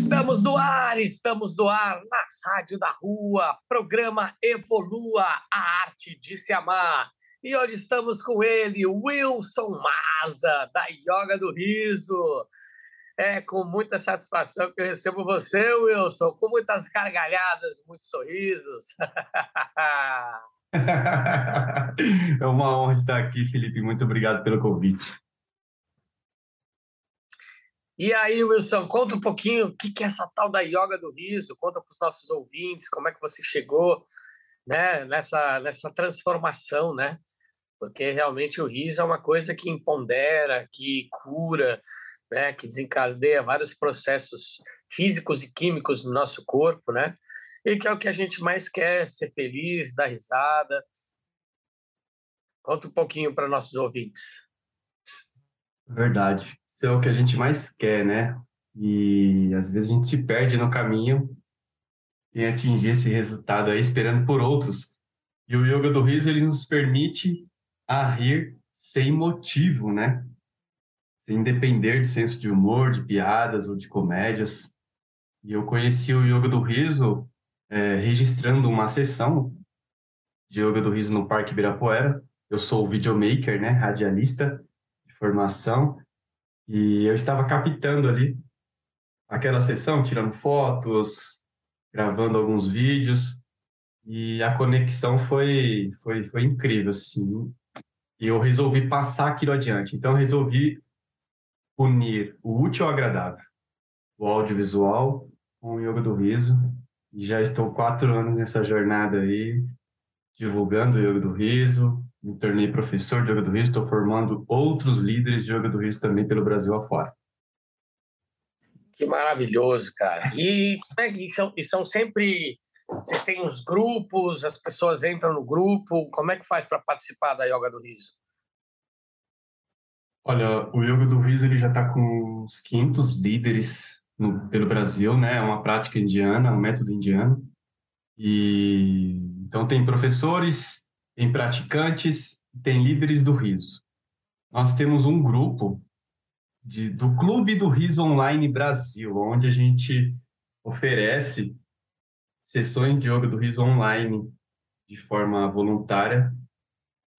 Estamos no ar na Rádio da Rua, programa Evolua, a arte de se amar. E hoje estamos com ele, Wilson Maza, da Yoga do Riso. É com muita satisfação que eu recebo você, Wilson, com muitas gargalhadas, muitos sorrisos. é uma honra estar aqui, Felipe. Muito obrigado pelo convite. E aí, Wilson, conta um pouquinho o que é essa tal da yoga do riso, conta para os nossos ouvintes como é que você chegou né, nessa, nessa transformação, né? Porque realmente o riso é uma coisa que empodera, que cura, né, que desencadeia vários processos físicos e químicos no nosso corpo, né? E que é o que a gente mais quer, ser feliz, dar risada. Conta um pouquinho para nossos ouvintes. Verdade. Isso é o que a gente mais quer, né? E às vezes a gente se perde no caminho em atingir esse resultado aí, esperando por outros. E o Yoga do Riso, ele nos permite a rir sem motivo, né? Sem depender de senso de humor, de piadas ou de comédias. E eu conheci o Yoga do Riso é, registrando uma sessão de Yoga do Riso no Parque Ibirapuera. Eu sou videomaker, né? Radialista de formação. E eu estava captando ali aquela sessão, tirando fotos, gravando alguns vídeos, e a conexão foi, foi, foi incrível, assim. E eu resolvi passar aquilo adiante. Então, resolvi unir o útil ao agradável, o audiovisual com o yoga do riso. E já estou quatro anos nessa jornada aí, divulgando o yoga do riso, me tornei professor de yoga do riso, estou formando outros líderes de yoga do riso também pelo Brasil afora. Que maravilhoso, cara. E, né, e, são, e são sempre. Vocês têm uns grupos, as pessoas entram no grupo. Como é que faz para participar da yoga do riso? Olha, o yoga do riso ele já está com uns 500 líderes no, pelo Brasil, né? É uma prática indiana, um método indiano. E então tem professores, tem praticantes, tem líderes do riso. Nós temos um grupo de, do Clube do Riso Online Brasil, onde a gente oferece sessões de yoga do riso online de forma voluntária.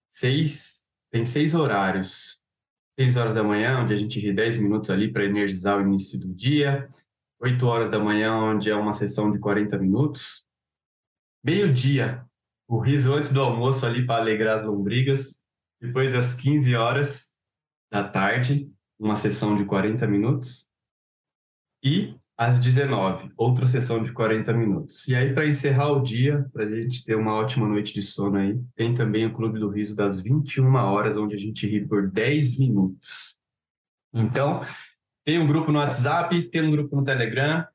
Seis, tem seis horários. Seis horas da manhã, onde a gente ri dez minutos ali para energizar o início do dia. 8 horas da manhã, onde é uma sessão de 40 minutos. Meio-dia, o riso antes do almoço ali para alegrar as lombrigas. Depois, às 15 horas da tarde, uma sessão de 40 minutos. E às 19, outra sessão de 40 minutos. E aí, para encerrar o dia, para a gente ter uma ótima noite de sono aí, tem também o Clube do Riso das 21 horas, onde a gente ri por 10 minutos. Então, tem um grupo no WhatsApp, tem um grupo no Telegram,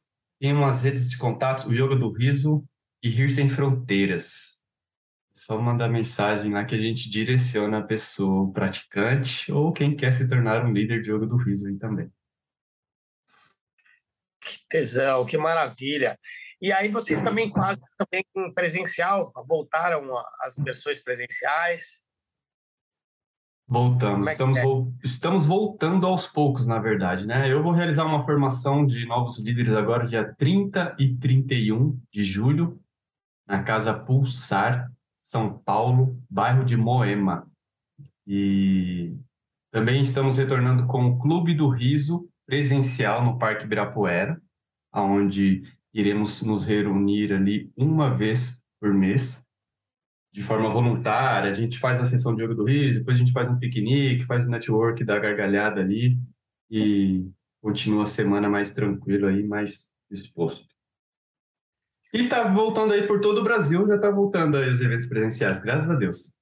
tem umas redes de contatos, o Yoga do Riso e Rir Sem Fronteiras. Só mandar mensagem lá que a gente direciona a pessoa, o praticante ou quem quer se tornar um líder de Yoga do Riso aí também. Que tesão, que maravilha. E aí vocês também fazem também presencial, voltaram as versões presenciais? Voltamos, é estamos, é? vo estamos voltando aos poucos, na verdade, né? Eu vou realizar uma formação de novos líderes agora, dia 30 e 31 de julho, na Casa Pulsar, São Paulo, bairro de Moema. E também estamos retornando com o Clube do Riso, presencial no Parque Ibirapuera, onde iremos nos reunir ali uma vez por mês, de forma voluntária. A gente faz a sessão de yoga do riso, depois a gente faz um piquenique, faz o um network da gargalhada ali e continua a semana mais tranquilo aí, mais disposto. E tá voltando aí por todo o Brasil, já tá voltando aí os eventos presenciais, graças a Deus.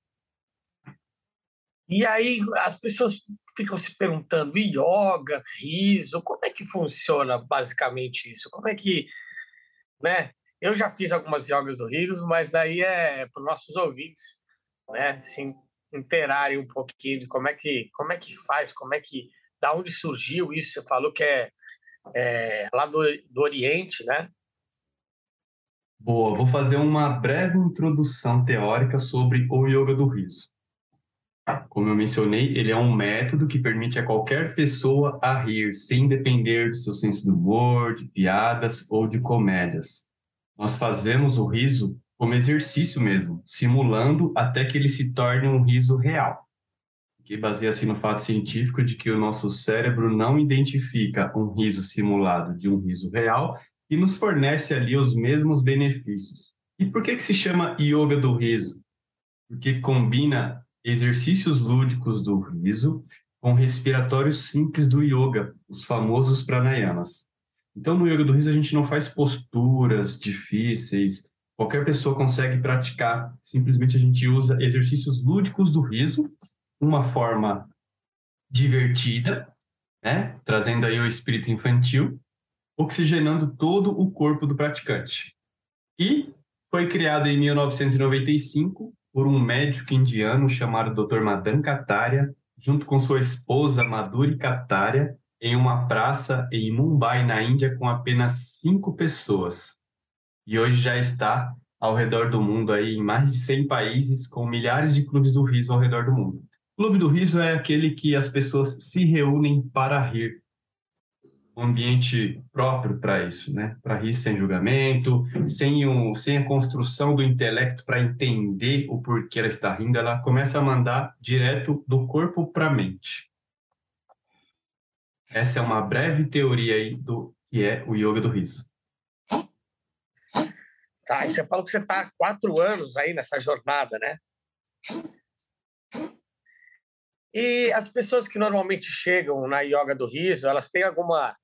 E aí as pessoas ficam se perguntando, yoga, riso, como é que funciona basicamente isso? Como é que, né? Eu já fiz algumas yogas do riso, mas daí é para os nossos ouvintes, né? Se interarem um pouquinho de como é que como é que faz, como é que da onde surgiu isso? Você falou que é, é lá do, do Oriente, né? Boa, vou fazer uma breve introdução teórica sobre o yoga do riso. Como eu mencionei, ele é um método que permite a qualquer pessoa a rir, sem depender do seu senso de humor, de piadas ou de comédias. Nós fazemos o riso como exercício mesmo, simulando até que ele se torne um riso real, que baseia-se no fato científico de que o nosso cérebro não identifica um riso simulado de um riso real e nos fornece ali os mesmos benefícios. E por que, que se chama yoga do riso? Porque combina exercícios lúdicos do riso com respiratórios simples do yoga, os famosos pranayamas. Então, no yoga do riso, a gente não faz posturas difíceis, qualquer pessoa consegue praticar. Simplesmente a gente usa exercícios lúdicos do riso, uma forma divertida, né? trazendo aí o espírito infantil, oxigenando todo o corpo do praticante. E foi criado em 1995 por um médico indiano chamado Dr. Madan Kataria, junto com sua esposa Madhuri Kataria, em uma praça em Mumbai, na Índia, com apenas cinco pessoas. E hoje já está ao redor do mundo, aí, em mais de 100 países, com milhares de clubes do riso ao redor do mundo. O Clube do Riso é aquele que as pessoas se reúnem para rir, ambiente próprio para isso, né? Para rir sem julgamento, sem, um, sem a construção do intelecto para entender o porquê ela está rindo, ela começa a mandar direto do corpo para a mente. Essa é uma breve teoria aí do que é o yoga do riso. Tá, e você falou que você está há quatro anos aí nessa jornada, né? E as pessoas que normalmente chegam na yoga do riso, elas têm alguma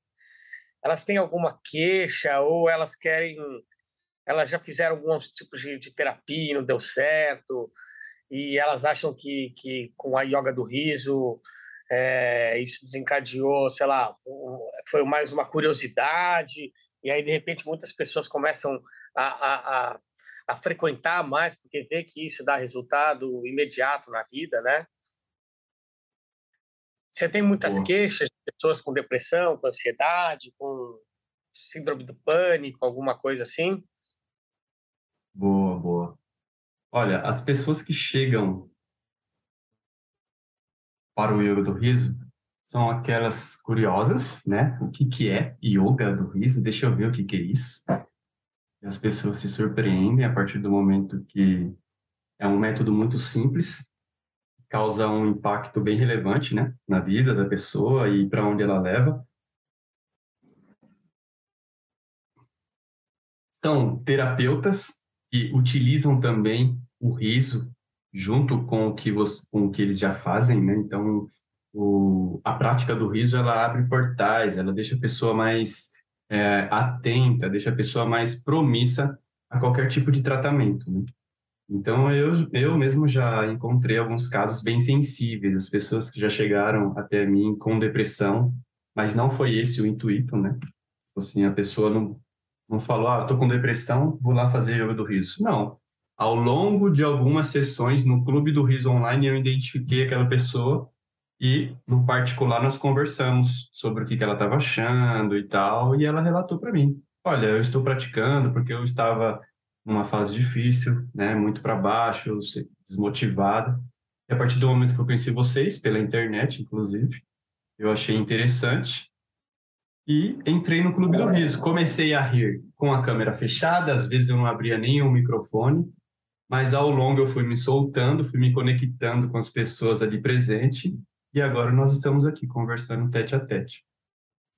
elas têm alguma queixa ou elas querem, elas já fizeram alguns tipos de, de terapia e não deu certo e elas acham que, que com a yoga do riso é, isso desencadeou, sei lá, foi mais uma curiosidade e aí de repente muitas pessoas começam a, a, a, a frequentar mais porque vê que isso dá resultado imediato na vida, né? Você tem muitas Boa. queixas de pessoas com depressão, com ansiedade, com síndrome do pânico, alguma coisa assim? Boa, boa. Olha, as pessoas que chegam para o yoga do riso são aquelas curiosas, né? O que, que é yoga do riso? Deixa eu ver o que, que é isso. As pessoas se surpreendem a partir do momento que é um método muito simples, causa um impacto bem relevante, né, na vida da pessoa e para onde ela leva. são terapeutas que utilizam também o riso junto com o que, você, com o que eles já fazem, né? Então, o, a prática do riso, ela abre portais, ela deixa a pessoa mais é, atenta, deixa a pessoa mais promissa a qualquer tipo de tratamento, né? Então, eu, eu mesmo já encontrei alguns casos bem sensíveis, as pessoas que já chegaram até mim com depressão, mas não foi esse o intuito, né? Assim, a pessoa não, não falou, ah, tô com depressão, vou lá fazer yoga do riso. Não. Ao longo de algumas sessões no Clube do Riso Online, eu identifiquei aquela pessoa e, no particular, nós conversamos sobre o que, que ela estava achando e tal, e ela relatou para mim: olha, eu estou praticando porque eu estava numa fase difícil, né, muito para baixo, desmotivada. E a partir do momento que eu conheci vocês, pela internet, inclusive, eu achei interessante e entrei no Clube do Riso. Comecei a rir com a câmera fechada, às vezes eu não abria nem o microfone, mas ao longo eu fui me soltando, fui me conectando com as pessoas ali presentes e agora nós estamos aqui conversando tete a tete.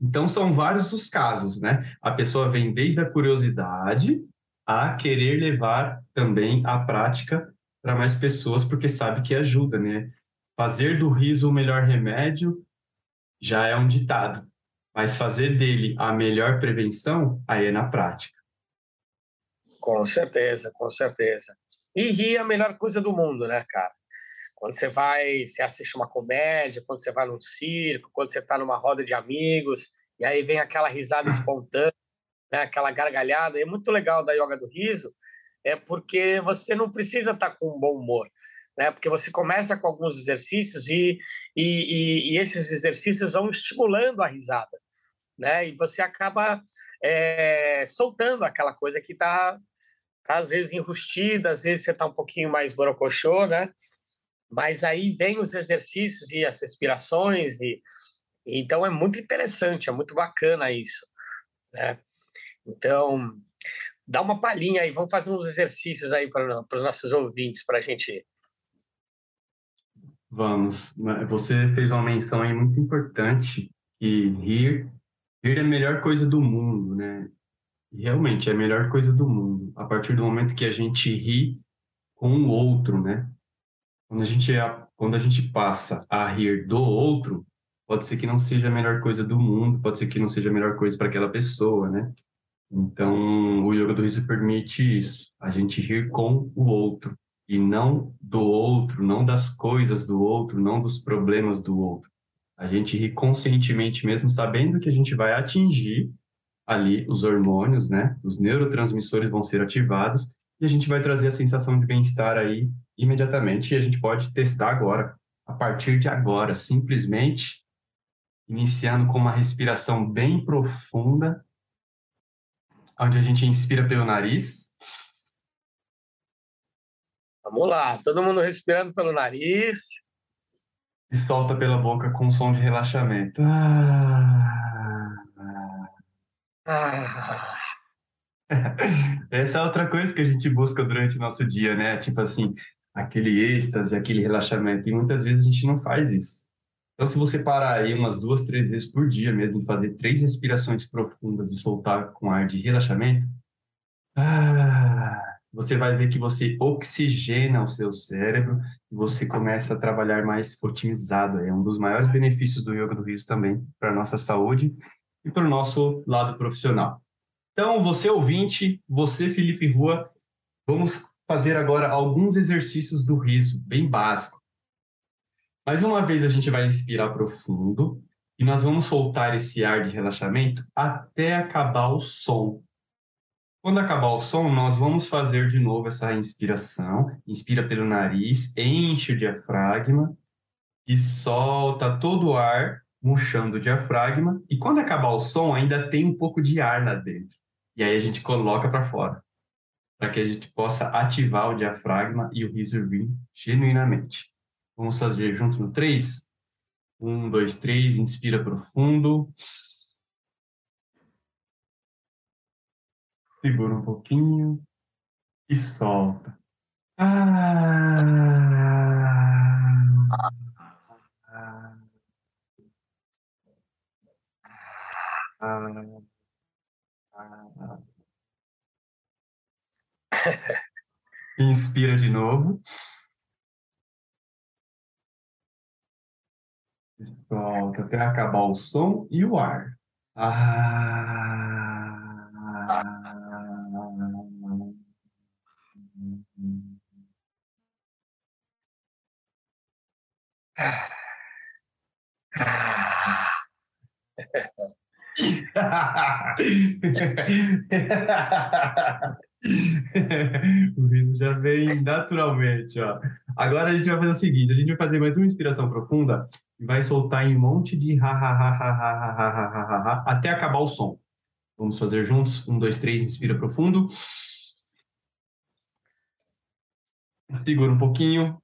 Então são vários os casos, né? A pessoa vem desde a curiosidade a querer levar também a prática para mais pessoas, porque sabe que ajuda, né? Fazer do riso o melhor remédio já é um ditado, mas fazer dele a melhor prevenção, aí é na prática. Com certeza, com certeza. E rir é a melhor coisa do mundo, né, cara? Quando você vai, você assiste uma comédia, quando você vai num circo, quando você está numa roda de amigos, e aí vem aquela risada espontânea, né, aquela gargalhada. É muito legal da yoga do riso, é porque você não precisa estar tá com um bom humor, né? Porque você começa com alguns exercícios e, e, e, esses exercícios vão estimulando a risada, né? E você acaba é, soltando aquela coisa que está tá, às vezes enrustida, às vezes você está um pouquinho mais borocochô, né? Mas aí vem os exercícios e as respirações e então é muito interessante, é muito bacana isso, né? Então, dá uma palhinha aí, vamos fazer uns exercícios aí para os nossos ouvintes para a gente. Vamos. Você fez uma menção aí muito importante que rir, rir é a melhor coisa do mundo, né? Realmente é a melhor coisa do mundo. A partir do momento que a gente ri com o outro, né? Quando a gente, quando a gente passa a rir do outro, pode ser que não seja a melhor coisa do mundo, pode ser que não seja a melhor coisa para aquela pessoa, né? Então, o yoga do riso permite isso, a gente rir com o outro e não do outro, não das coisas do outro, não dos problemas do outro. A gente ri conscientemente mesmo, sabendo que a gente vai atingir ali os hormônios, né? Os neurotransmissores vão ser ativados e a gente vai trazer a sensação de bem-estar aí imediatamente e a gente pode testar agora, a partir de agora, simplesmente iniciando com uma respiração bem profunda, onde a gente inspira pelo nariz. Vamos lá, todo mundo respirando pelo nariz. E solta pela boca com um som de relaxamento. Ah. Ah. Essa é outra coisa que a gente busca durante o nosso dia, né? Tipo assim, aquele êxtase, aquele relaxamento. E muitas vezes a gente não faz isso. Então, se você parar aí umas duas, três vezes por dia mesmo, fazer três respirações profundas e soltar com ar de relaxamento, ah, você vai ver que você oxigena o seu cérebro e você começa a trabalhar mais otimizado. É um dos maiores benefícios do yoga do riso também para a nossa saúde e para o nosso lado profissional. Então, você ouvinte, você Felipe Rua, vamos fazer agora alguns exercícios do riso, bem básico. Mais uma vez a gente vai inspirar profundo e nós vamos soltar esse ar de relaxamento até acabar o som. Quando acabar o som, nós vamos fazer de novo essa inspiração. Inspira pelo nariz, enche o diafragma e solta todo o ar, murchando o diafragma. E quando acabar o som, ainda tem um pouco de ar lá dentro. E aí a gente coloca para fora, para que a gente possa ativar o diafragma e o riso vir genuinamente. Vamos fazer junto no 3? 1, 2, 3, inspira profundo. Segura um pouquinho e solta. Ah, ah, ah, ah. Inspira de novo. Solta até acabar o som e o ar. Ah. vem naturalmente, ó. Agora a gente vai fazer o seguinte, a gente vai fazer mais uma inspiração profunda e vai soltar em um monte de ha ha ha ha ha ha ha ha ha até acabar o som. Vamos fazer juntos. Um, dois, três, inspira profundo. Segura um pouquinho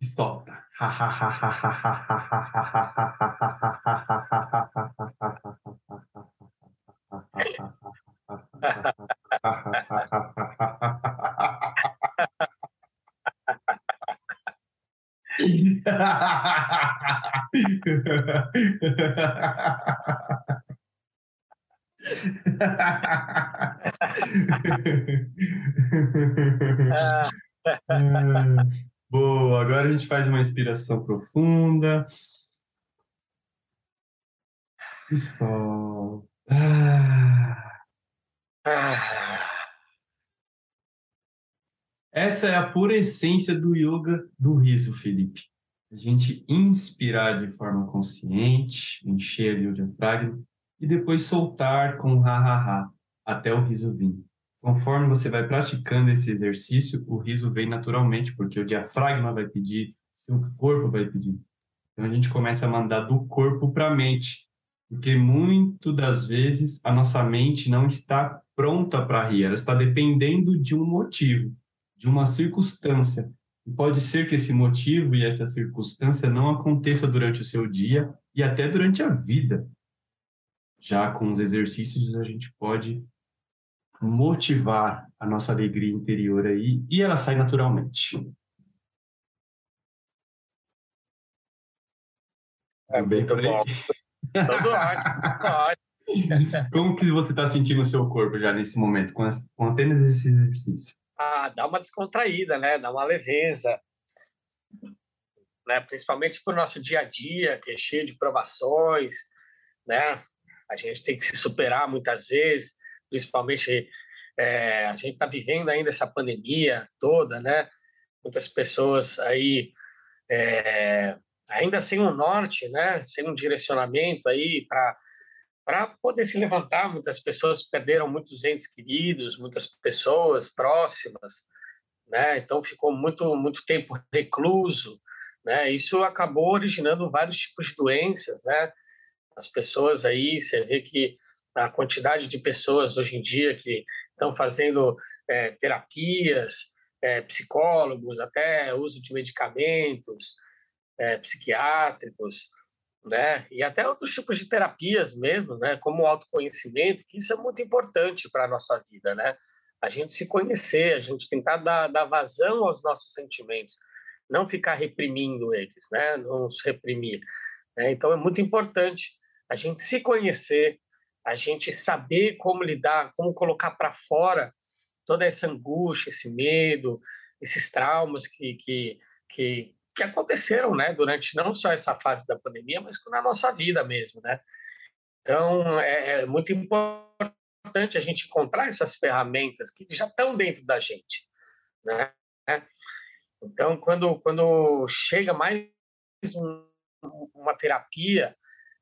e solta. Boa, agora a gente faz uma inspiração profunda. Solta. Essa é a pura essência do yoga do riso, Felipe. A gente inspirar de forma consciente, encher ali o diafragma e depois soltar com ha ha ha até o riso vir. Conforme você vai praticando esse exercício, o riso vem naturalmente, porque o diafragma vai pedir, seu corpo vai pedir. Então a gente começa a mandar do corpo para a mente, porque muito das vezes a nossa mente não está pronta para rir, ela está dependendo de um motivo, de uma circunstância. Pode ser que esse motivo e essa circunstância não aconteça durante o seu dia e até durante a vida. Já com os exercícios a gente pode motivar a nossa alegria interior aí e ela sai naturalmente. É muito bom. Tudo ótimo, tudo ótimo. Como que você está sentindo o seu corpo já nesse momento, com, com apenas esse exercício? Dá uma descontraída, né? Dá uma leveza. Né? Principalmente para o nosso dia a dia, que é cheio de provações, né? A gente tem que se superar muitas vezes, principalmente é, a gente está vivendo ainda essa pandemia toda, né? Muitas pessoas aí é, ainda sem um norte, né? Sem um direcionamento aí para para poder se levantar. Muitas pessoas perderam muitos entes queridos, muitas pessoas próximas, né? Então ficou muito muito tempo recluso, né? Isso acabou originando vários tipos de doenças, né? As pessoas aí, você vê que a quantidade de pessoas hoje em dia que estão fazendo é, terapias, é, psicólogos, até uso de medicamentos é, psiquiátricos, né? E até outros tipos de terapias mesmo, né? Como o autoconhecimento, que isso é muito importante para a nossa vida, né? A gente se conhecer, a gente tentar dar, dar vazão aos nossos sentimentos, não ficar reprimindo eles, né? Não os reprimir. Né? Então é muito importante a gente se conhecer, a gente saber como lidar, como colocar para fora toda essa angústia, esse medo, esses traumas que, que, que, que, aconteceram né, durante não só essa fase da pandemia, mas na nossa vida mesmo. Né? Então, é, é muito importante a gente encontrar essas ferramentas que já estão dentro da gente. Né? Então, quando, quando chega mais um, uma terapia,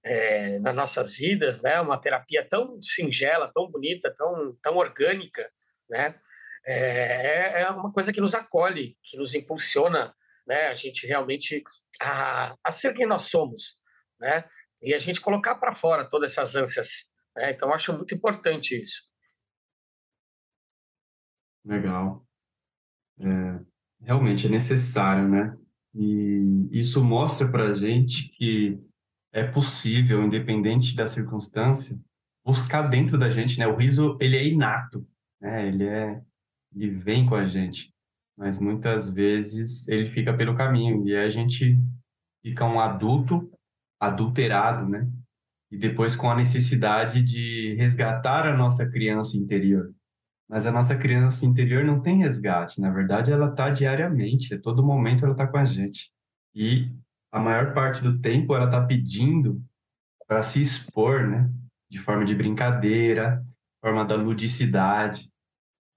é, nas nossas vidas, né? Uma terapia tão singela, tão bonita, tão, tão orgânica, né? É, é uma coisa que nos acolhe, que nos impulsiona, né? A gente realmente a, a ser quem nós somos, né? E a gente colocar para fora todas essas ânsias. Né? Então, acho muito importante isso. Legal. É, realmente é necessário, né? E isso mostra para a gente que é possível, independente da circunstância, buscar dentro da gente, né? O riso, ele é inato, né? Ele é ele vem com a gente, mas muitas vezes ele fica pelo caminho e a gente fica um adulto adulterado, né? E depois com a necessidade de resgatar a nossa criança interior. Mas a nossa criança interior não tem resgate. Na verdade, ela está diariamente, a todo momento ela está com a gente. E a maior parte do tempo ela está pedindo para se expor, né? De forma de brincadeira, forma da ludicidade.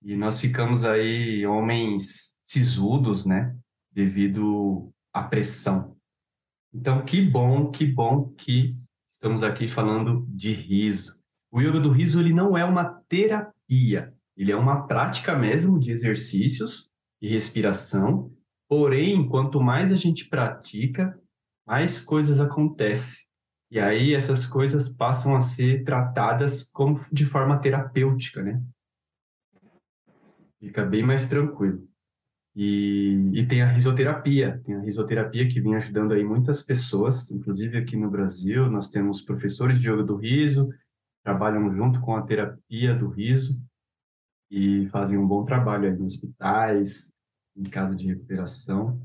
E nós ficamos aí homens sisudos, né? Devido à pressão. Então, que bom, que bom que estamos aqui falando de riso. O yoga do riso ele não é uma terapia, ele é uma prática mesmo de exercícios e respiração. Porém, quanto mais a gente pratica, mais coisas acontecem. E aí essas coisas passam a ser tratadas como de forma terapêutica, né? Fica bem mais tranquilo. E, e tem a risoterapia, tem a risoterapia que vem ajudando aí muitas pessoas, inclusive aqui no Brasil, nós temos professores de yoga do riso, trabalham junto com a terapia do riso e fazem um bom trabalho aí nos hospitais, em casa de recuperação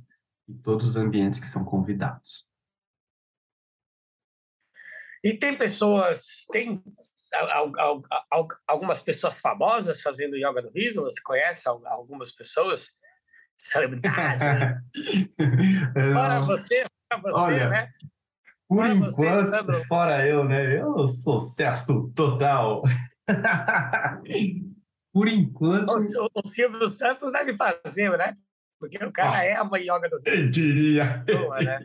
e todos os ambientes que são convidados. E tem pessoas, tem algumas pessoas famosas fazendo yoga do riso? Você conhece algumas pessoas? celebridade. Né? Para você, para você, Olha, né? Por para enquanto, você, fora eu, né? Eu sou sucesso total. por enquanto. O, o, Silvio Santos deve fazer, né? Porque o cara ah, é a yoga do Eu diria. Boa, né?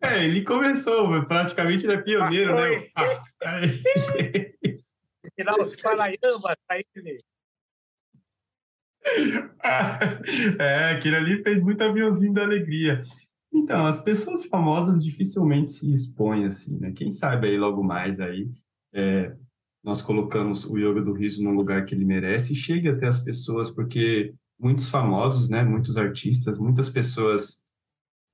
É, ele começou, praticamente ele é pioneiro, né? Ah, Tirar os Paraiambas, aí ele é, aquele ali fez muito aviãozinho da alegria. Então, as pessoas famosas dificilmente se expõem assim, né? Quem sabe aí logo mais aí é, nós colocamos o yoga do riso no lugar que ele merece e chegue até as pessoas, porque muitos famosos, né? Muitos artistas, muitas pessoas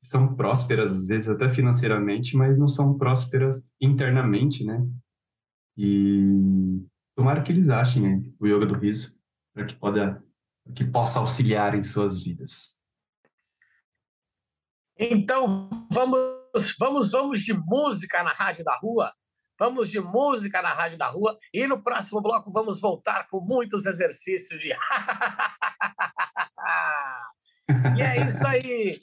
são prósperas às vezes até financeiramente, mas não são prósperas internamente, né? E tomara que eles achem né, o yoga do riso para que possa que possa auxiliar em suas vidas. Então, vamos, vamos, vamos de música na Rádio da Rua. Vamos de música na Rádio da Rua. E no próximo bloco vamos voltar com muitos exercícios de. e é isso aí.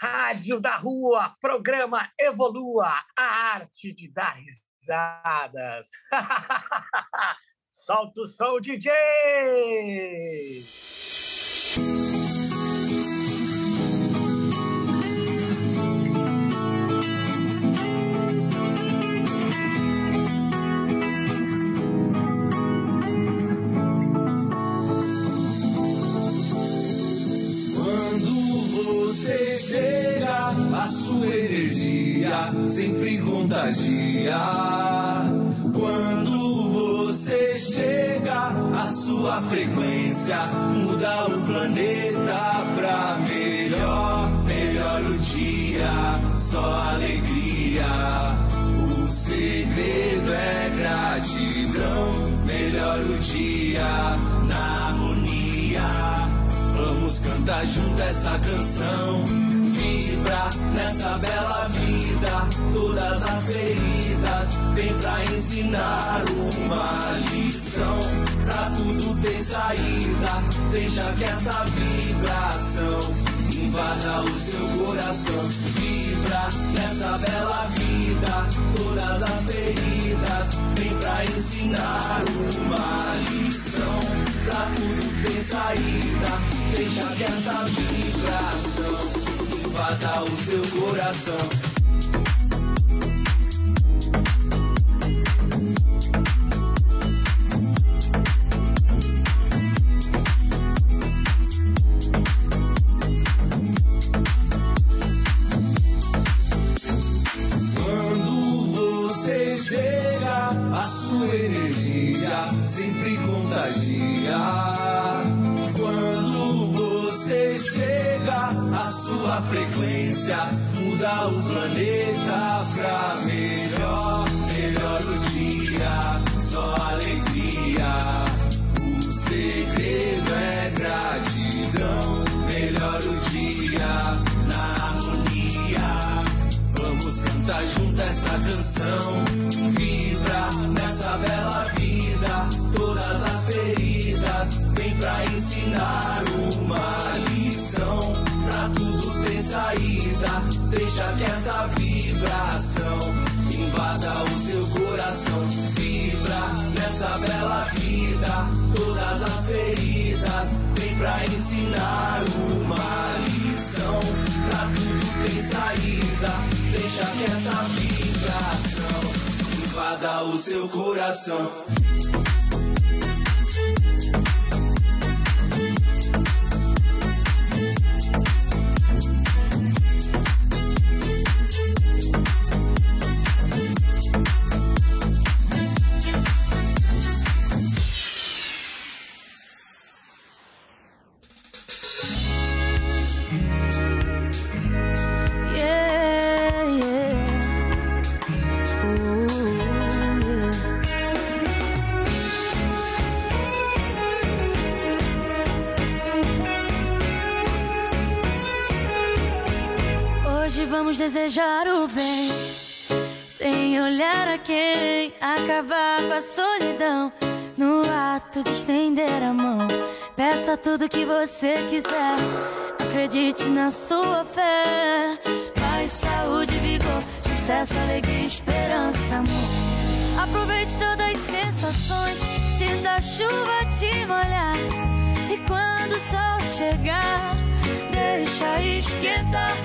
Rádio da Rua, programa Evolua, a arte de dar risadas. Solta o som, DJ! Chega, a sua energia sempre contagia. Quando chega a sua frequência, muda o planeta pra melhor, melhor o dia, só alegria. O segredo é gratidão, melhor o dia na harmonia. Vamos cantar junto essa canção vibra nessa bela vida. Todas as feridas vem pra ensinar uma lição. Pra tudo tem saída, deixa que essa vibração invada o seu coração. Vibra nessa bela vida. Todas as feridas vem pra ensinar uma lição. Pra tudo tem saída, deixa que essa vibração invada o seu coração. A sua energia sempre contagia. sua frequência muda o planeta pra melhor, melhor o dia, só alegria. O segredo é gratidão, melhor o dia na harmonia. Cantar junto essa canção, vibra nessa bela vida, todas as feridas feridas, vem pra ensinar uma lição. Pra tudo tem saída, deixa que essa vibração invada o seu coração. Vibra nessa bela vida, todas as feridas, vem pra ensinar uma lição. Pra tudo tem saída, deixa que essa vibração invada o seu coração. A solidão. No ato de estender a mão, peça tudo que você quiser. Acredite na sua fé. Paz, saúde, vigor, sucesso, alegria, esperança, amor. Aproveite todas as sensações, sinta a chuva te molhar. E quando o sol chegar, deixa esquentar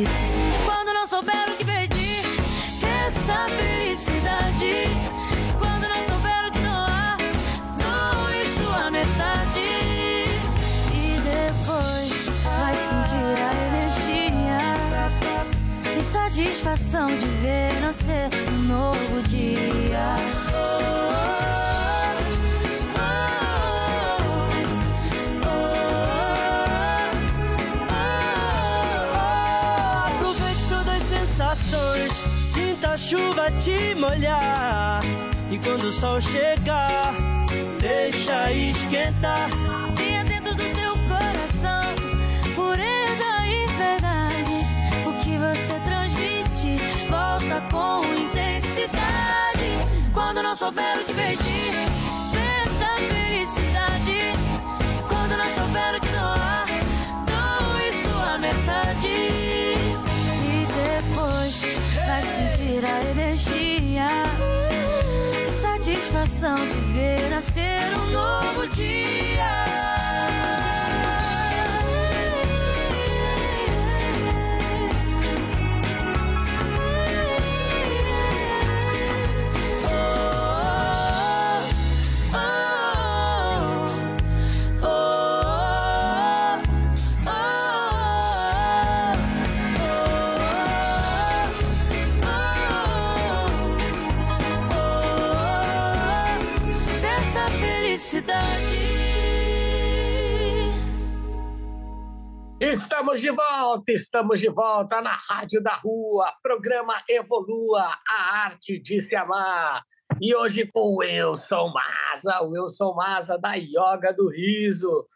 intensidade. Quando não souber o que pedir, essa felicidade. Quando não souber o que doar, doe sua metade. E depois vai sentir a energia e satisfação de ver nascer um novo dia. Chuva te molhar. E quando o sol chegar, deixa esquentar. Tenha dentro do seu coração pureza e verdade. O que você transmite volta com intensidade. Quando não souber o que pedir, sentir a energia. Satisfação de ver nascer um novo dia. Estamos de volta, estamos de volta na Rádio da Rua, programa Evolua, a arte de se amar. E hoje com o Wilson Maza, o Wilson Maza da Yoga do Riso.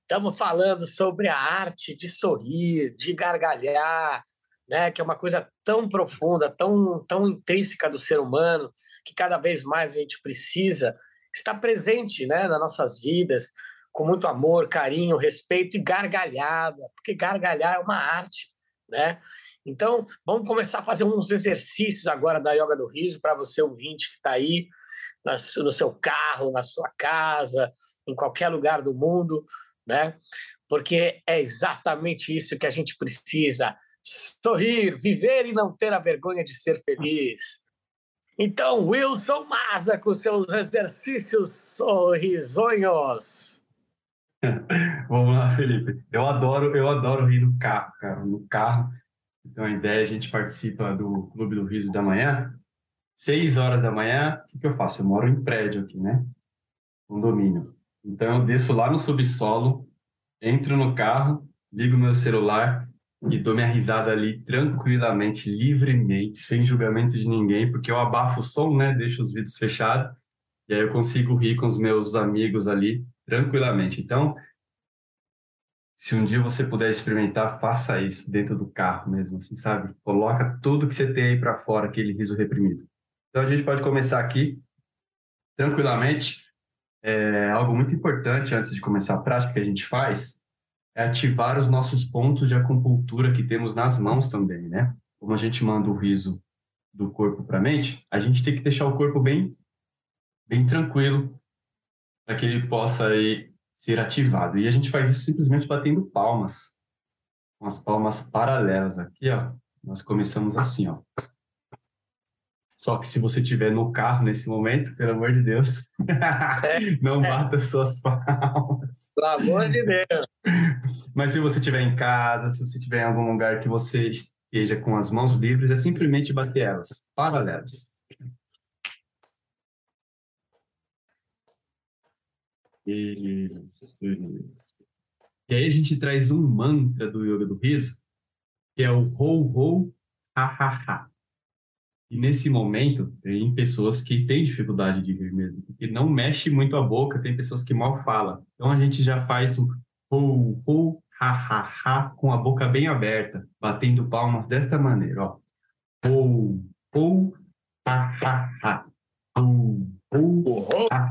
Estamos falando sobre a arte de sorrir, de gargalhar, né? que é uma coisa tão profunda, tão, tão intrínseca do ser humano, que cada vez mais a gente precisa estar presente né? nas nossas vidas, com muito amor, carinho, respeito e gargalhada, porque gargalhar é uma arte, né? Então, vamos começar a fazer uns exercícios agora da Yoga do Riso para você ouvinte que está aí no seu carro, na sua casa, em qualquer lugar do mundo, né? Porque é exatamente isso que a gente precisa: sorrir, viver e não ter a vergonha de ser feliz. Então, Wilson Maza com seus exercícios sorrisonhos. Vamos lá, Felipe. Eu adoro, eu adoro rir no carro, cara. No carro. Então, a ideia é a gente participa do Clube do Riso da Manhã. Seis horas da manhã, o que, que eu faço? Eu moro em prédio aqui, né? Condomínio. Então, eu desço lá no subsolo, entro no carro, ligo meu celular e dou minha risada ali tranquilamente, livremente, sem julgamento de ninguém, porque eu abafo o som, né? Deixo os vidros fechados e aí eu consigo rir com os meus amigos ali tranquilamente. Então, Se um dia você puder experimentar, faça isso dentro do carro mesmo, assim, sabe? Coloca tudo que você tem aí para fora, aquele riso reprimido. Então a gente pode começar aqui tranquilamente. É, algo muito importante antes de começar a prática que a gente faz é ativar os nossos pontos de acupuntura que temos nas mãos também, né? Como a gente manda o riso do corpo para a mente, a gente tem que deixar o corpo bem, bem tranquilo para que ele possa aí ser ativado. E a gente faz isso simplesmente batendo palmas, com as palmas paralelas aqui, ó. Nós começamos assim, ó. Só que se você estiver no carro nesse momento, pelo amor de Deus, não bata suas palmas. Pelo amor de Deus. Mas se você estiver em casa, se você estiver em algum lugar que você esteja com as mãos livres, é simplesmente bater elas, paralelas. Isso, isso. E aí a gente traz um mantra do Yoga do Riso, que é o Ho Ho Ha Ha Ha. E nesse momento, tem pessoas que têm dificuldade de rir mesmo, porque não mexe muito a boca, tem pessoas que mal falam. Então a gente já faz um Ho Ho Ha Ha Ha com a boca bem aberta, batendo palmas desta maneira, ó. Ho Ho Ha Ha Ha. Ho Ha Ha.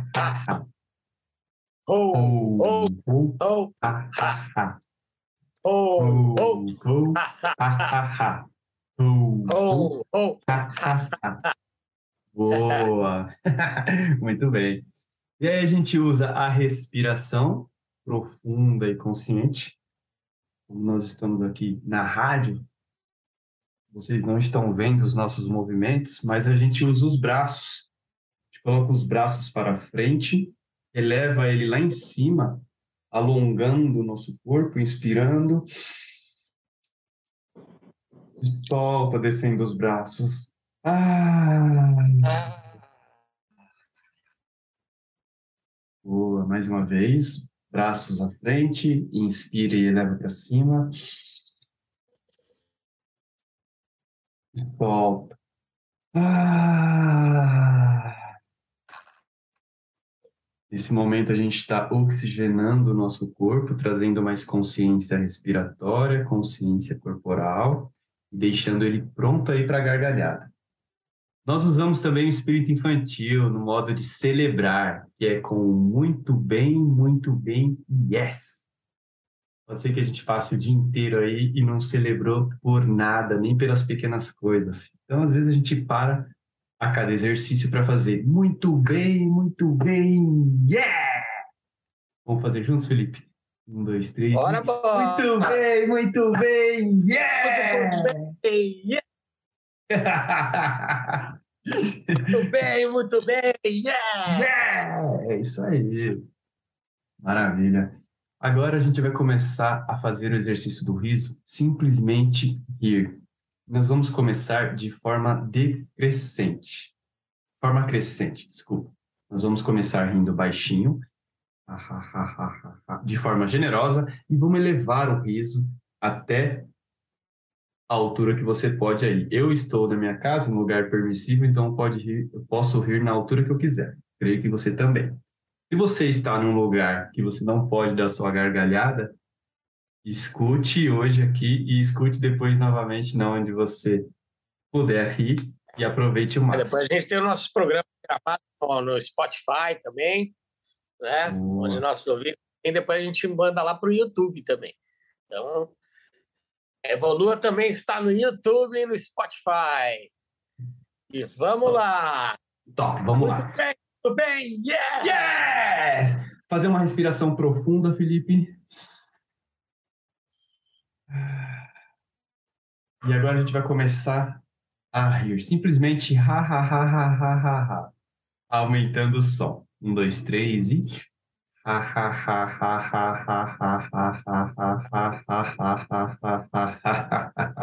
Oh, oh, oh, oh, oh, oh, oh. Ha, ha. Boa! Muito bem. E aí a gente usa a respiração profunda e consciente. Como nós estamos aqui na rádio, vocês não estão vendo os nossos movimentos, mas a gente usa os braços. A gente coloca os braços para frente, eleva ele lá em cima, alongando o nosso corpo, inspirando. Solta, descendo os braços. Ah! Boa, mais uma vez. Braços à frente, inspira e eleva para cima. Solta. Ah! Nesse momento a gente está oxigenando o nosso corpo, trazendo mais consciência respiratória, consciência corporal, e deixando ele pronto aí para a gargalhada. Nós usamos também o espírito infantil no modo de celebrar, que é com muito bem, muito bem, yes. Pode ser que a gente passe o dia inteiro aí e não celebrou por nada, nem pelas pequenas coisas. Então, às vezes a gente para a cada exercício para fazer muito bem, muito bem, yeah! Vamos fazer juntos, Felipe? Um, dois, três. Bora, e... bora! Muito bem, muito bem, yeah! Muito bem, yeah! muito bem, muito bem, yeah! yeah! É isso aí. Maravilha. Agora a gente vai começar a fazer o exercício do riso, simplesmente rir. Nós vamos começar de forma decrescente. Forma crescente, desculpa. Nós vamos começar rindo baixinho, de forma generosa, e vamos elevar o riso até a altura que você pode aí. Eu estou na minha casa, em um lugar permissível, então pode rir, eu posso rir na altura que eu quiser. Creio que você também. Se você está num lugar que você não pode dar sua gargalhada, escute hoje aqui e escute depois novamente na onde você puder rir e aproveite o máximo. Depois a gente tem o nosso programa gravado no Spotify também, né? Boa. Onde nossos ouvintes e depois a gente manda lá para o YouTube também. Então, Evolua também está no YouTube e no Spotify. E vamos lá! Top, vamos lá. Muito bem, muito bem, yeah! Yeah! Fazer uma respiração profunda, Felipe. E agora a gente vai começar a rir. Simplesmente ha, ha, ha, ha, ha, ha, ha. Aumentando o som. Um, dois, três e. Ha, ha, ha, ha, ha, ha, ha, ha, ha, ha, ha, ha, ha, ha, ha, ha, ha.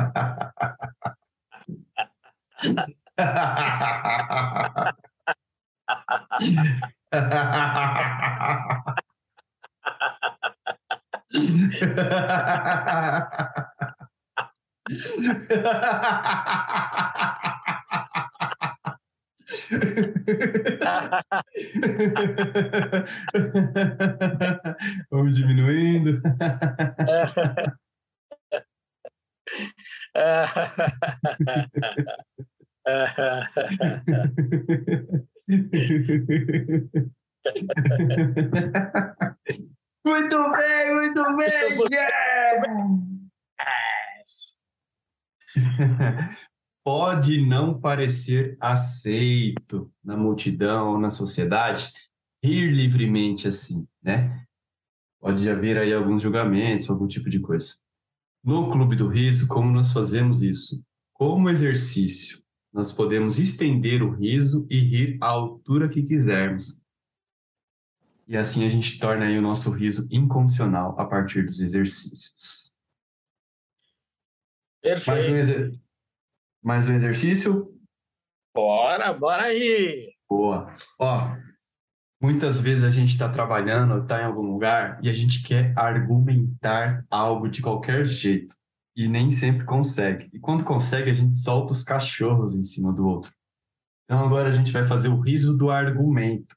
Vamos diminuindo. muito bem, muito bem, yes! Pode não parecer aceito na multidão, na sociedade, rir livremente assim, né? Pode haver aí alguns julgamentos, algum tipo de coisa. No Clube do Riso, como nós fazemos isso? Como exercício, nós podemos estender o riso e rir à altura que quisermos. E assim a gente torna aí o nosso riso incondicional a partir dos exercícios. Perfeito. Mais um, exer... Mais um exercício? Bora, bora aí! Boa. Ó, muitas vezes a gente está trabalhando, está em algum lugar e a gente quer argumentar algo de qualquer jeito e nem sempre consegue. E quando consegue, a gente solta os cachorros em cima do outro. Então agora a gente vai fazer o riso do argumento.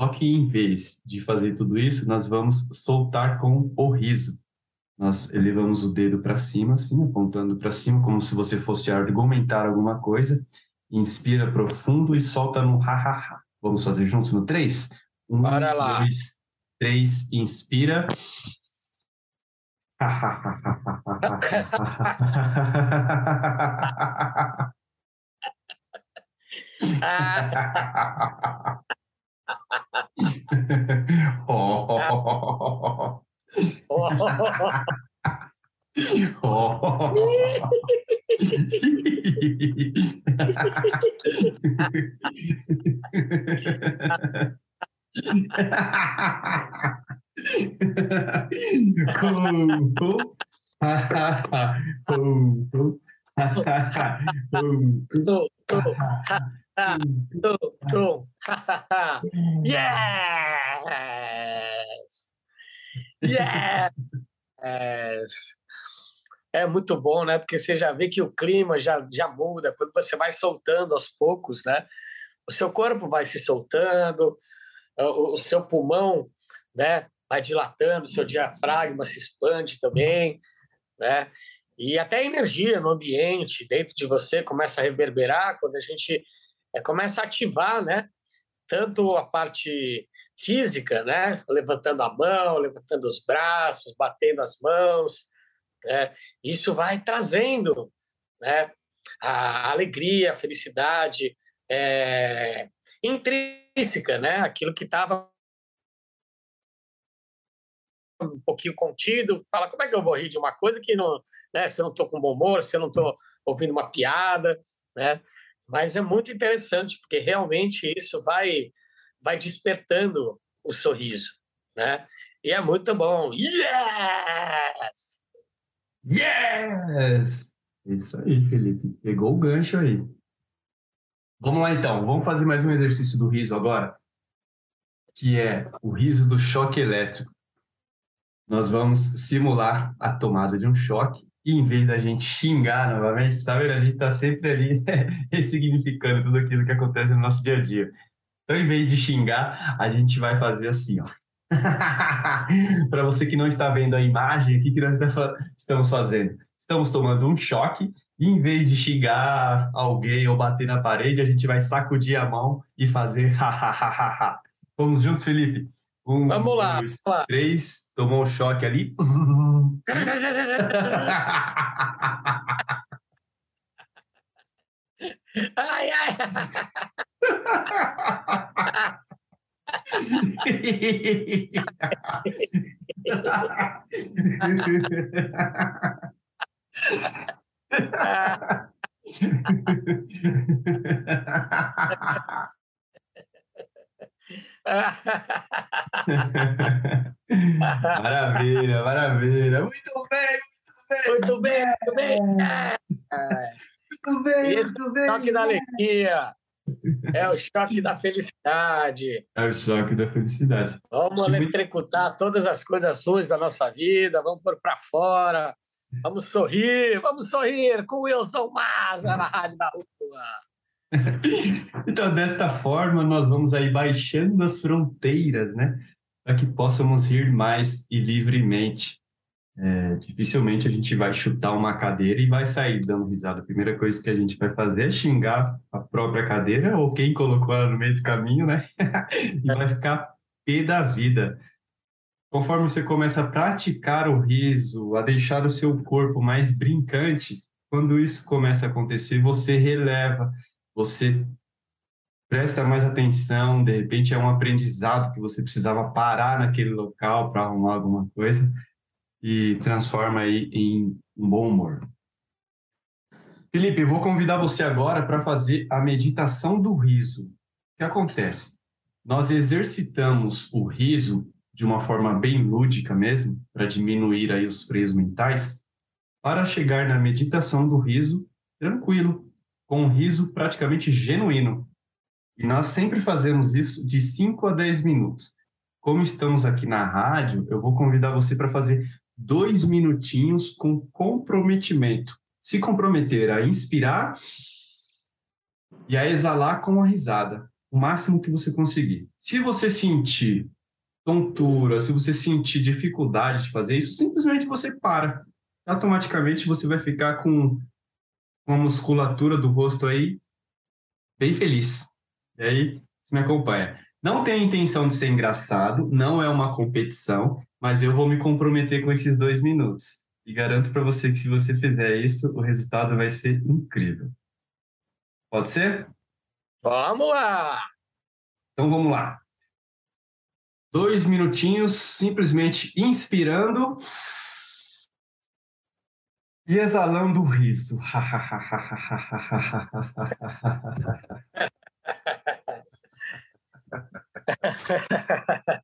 Só que em vez de fazer tudo isso, nós vamos soltar com o riso. Nós elevamos o dedo para cima, assim, apontando para cima, como se você fosse argumentar alguma coisa. Inspira profundo e solta no ha-ha-ha. Vamos fazer juntos no 3? Um, Bora lá. dois, três, inspira. oh. Oh. yes! Yes! É muito bom, né? Porque você já vê que o clima já, já muda quando você vai soltando aos poucos, né? O seu corpo vai se soltando, o, o seu pulmão, né? Vai dilatando, o seu diafragma se expande também, né? E até a energia no ambiente, dentro de você, começa a reverberar quando a gente é, começa a ativar, né? Tanto a parte física, né? Levantando a mão, levantando os braços, batendo as mãos, né? Isso vai trazendo, né? A alegria, a felicidade é, intrínseca, né? Aquilo que estava um pouquinho contido, fala como é que eu vou rir de uma coisa que não, né, se eu não estou com bom humor, se eu não estou ouvindo uma piada, né? Mas é muito interessante porque realmente isso vai vai despertando o sorriso, né? E é muito bom. Yes! Yes! Isso aí, Felipe. Pegou o gancho aí. Vamos lá então. Vamos fazer mais um exercício do riso agora, que é o riso do choque elétrico nós vamos simular a tomada de um choque e em vez da gente xingar novamente, sabe, a gente está sempre ali ressignificando tudo aquilo que acontece no nosso dia a dia. Então, em vez de xingar, a gente vai fazer assim, ó. Para você que não está vendo a imagem, o que, que nós estamos fazendo? Estamos tomando um choque e em vez de xingar alguém ou bater na parede, a gente vai sacudir a mão e fazer ha. Vamos juntos, Felipe? Um, Vamos lá, dois, vamos lá. três. Tomou um choque ali. ai, ai. maravilha, maravilha. Muito bem, Muito bem, muito bem. muito bem, E esse muito bem. choque da alegria é o choque da felicidade. É o choque da felicidade. Vamos muito- eletricutar todas as coisas ruins da nossa vida, vamos pôr para fora, vamos sorrir, vamos sorrir com o Wilson Maza na Rádio da Rua. então, desta forma, nós vamos aí baixando as fronteiras, né? Para que possamos rir mais e livremente. É, dificilmente a gente vai chutar uma cadeira e vai sair dando risada. A primeira coisa que a gente vai fazer é xingar a própria cadeira ou quem colocou ela no meio do caminho, né? e vai ficar pé da vida. Conforme você começa a praticar o riso, a deixar o seu corpo mais brincante, quando isso começa a acontecer, você releva, você presta mais atenção, de repente é um aprendizado que você precisava parar naquele local para arrumar alguma coisa e transforma aí em um bom humor. Felipe, vou convidar você agora para fazer a meditação do riso. O que acontece? Nós exercitamos o riso de uma forma bem lúdica mesmo, para diminuir aí os freios mentais, para chegar na meditação do riso tranquilo, com um riso praticamente genuíno. E nós sempre fazemos isso de 5 a 10 minutos. Como estamos aqui na rádio, eu vou convidar você para fazer dois minutinhos com comprometimento. Se comprometer a inspirar e a exalar com a risada, o máximo que você conseguir. Se você sentir tontura, se você sentir dificuldade de fazer isso, simplesmente você para. Automaticamente você vai ficar com uma musculatura do rosto aí bem feliz. E aí, você me acompanha. Não tem intenção de ser engraçado, não é uma competição, mas eu vou me comprometer com esses dois minutos. E garanto para você que se você fizer isso, o resultado vai ser incrível. Pode ser? Vamos lá! Então vamos lá. Dois minutinhos, simplesmente inspirando e exalando o riso.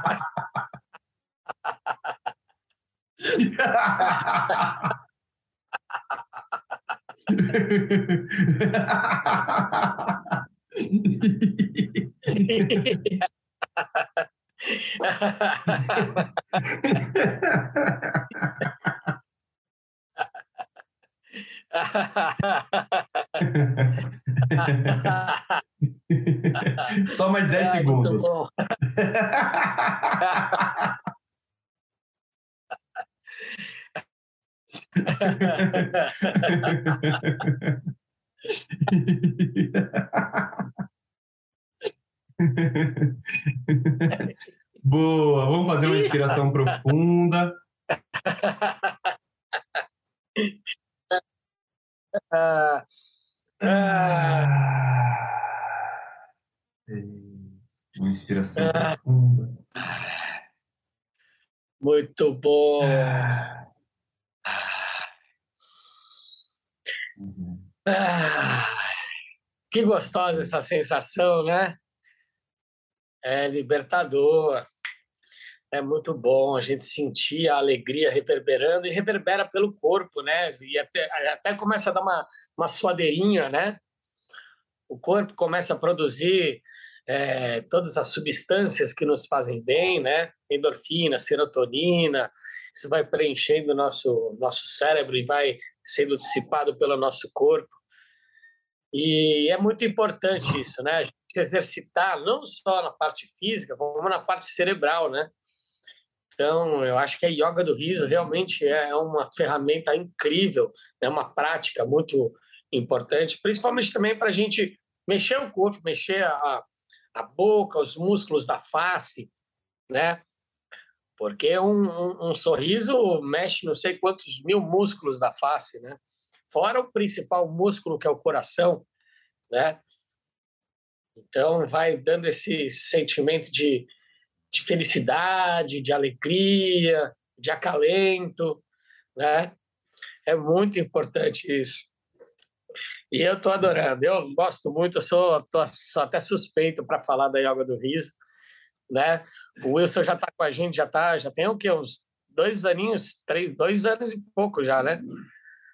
Só mais 10 é, segundos. Boa, vamos fazer uma inspiração profunda. Uma inspiração profunda. Muito bom. Uhum. Ah, que gostosa essa sensação, né? É libertador. É muito bom a gente sentir a alegria reverberando e reverbera pelo corpo, né? E até, até começa a dar uma, uma suadeirinha, né? O corpo começa a produzir é, todas as substâncias que nos fazem bem, né? Endorfina, serotonina, isso vai preenchendo o nosso, nosso cérebro e vai sendo dissipado pelo nosso corpo. E é muito importante isso, né? A gente exercitar não só na parte física, como na parte cerebral, né? Então, eu acho que a yoga do riso realmente é uma ferramenta incrível, é uma prática muito importante, principalmente também para a gente mexer o corpo, mexer a, a boca, os músculos da face, né? Porque um, um, um, sorriso mexe não sei quantos mil músculos da face, né? Fora o principal músculo que é o coração, né? Então vai dando esse sentimento de, de felicidade, de alegria, de acalento, né? É muito importante isso. E eu estou adorando, eu gosto muito, eu sou, tô, sou até suspeito para falar da yoga do riso, né? O Wilson já está com a gente, já tá, já tem o quê? Uns dois aninhos, três, dois anos e pouco já, né?